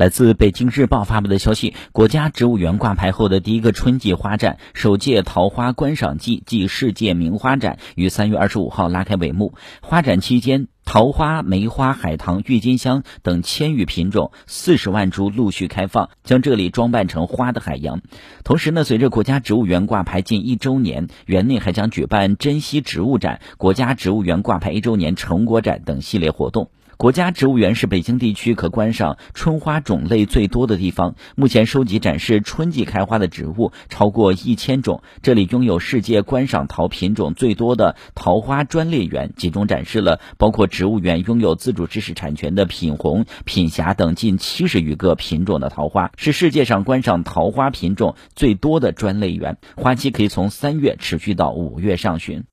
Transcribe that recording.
来自北京日报发布的消息，国家植物园挂牌后的第一个春季花展——首届桃花观赏季暨世界名花展，于三月二十五号拉开帷幕。花展期间，桃花、梅花、海棠、郁金香等千余品种、四十万株陆续开放，将这里装扮成花的海洋。同时呢，随着国家植物园挂牌近一周年，园内还将举办珍稀植物展、国家植物园挂牌一周年成果展等系列活动。国家植物园是北京地区可观赏春花种类最多的地方，目前收集展示春季开花的植物超过一千种。这里拥有世界观赏桃品种最多的桃花专列园，集中展示了包括植物园拥有自主知识产权的品红、品霞等近七十余个品种的桃花，是世界上观赏桃花品种最多的专类园。花期可以从三月持续到五月上旬。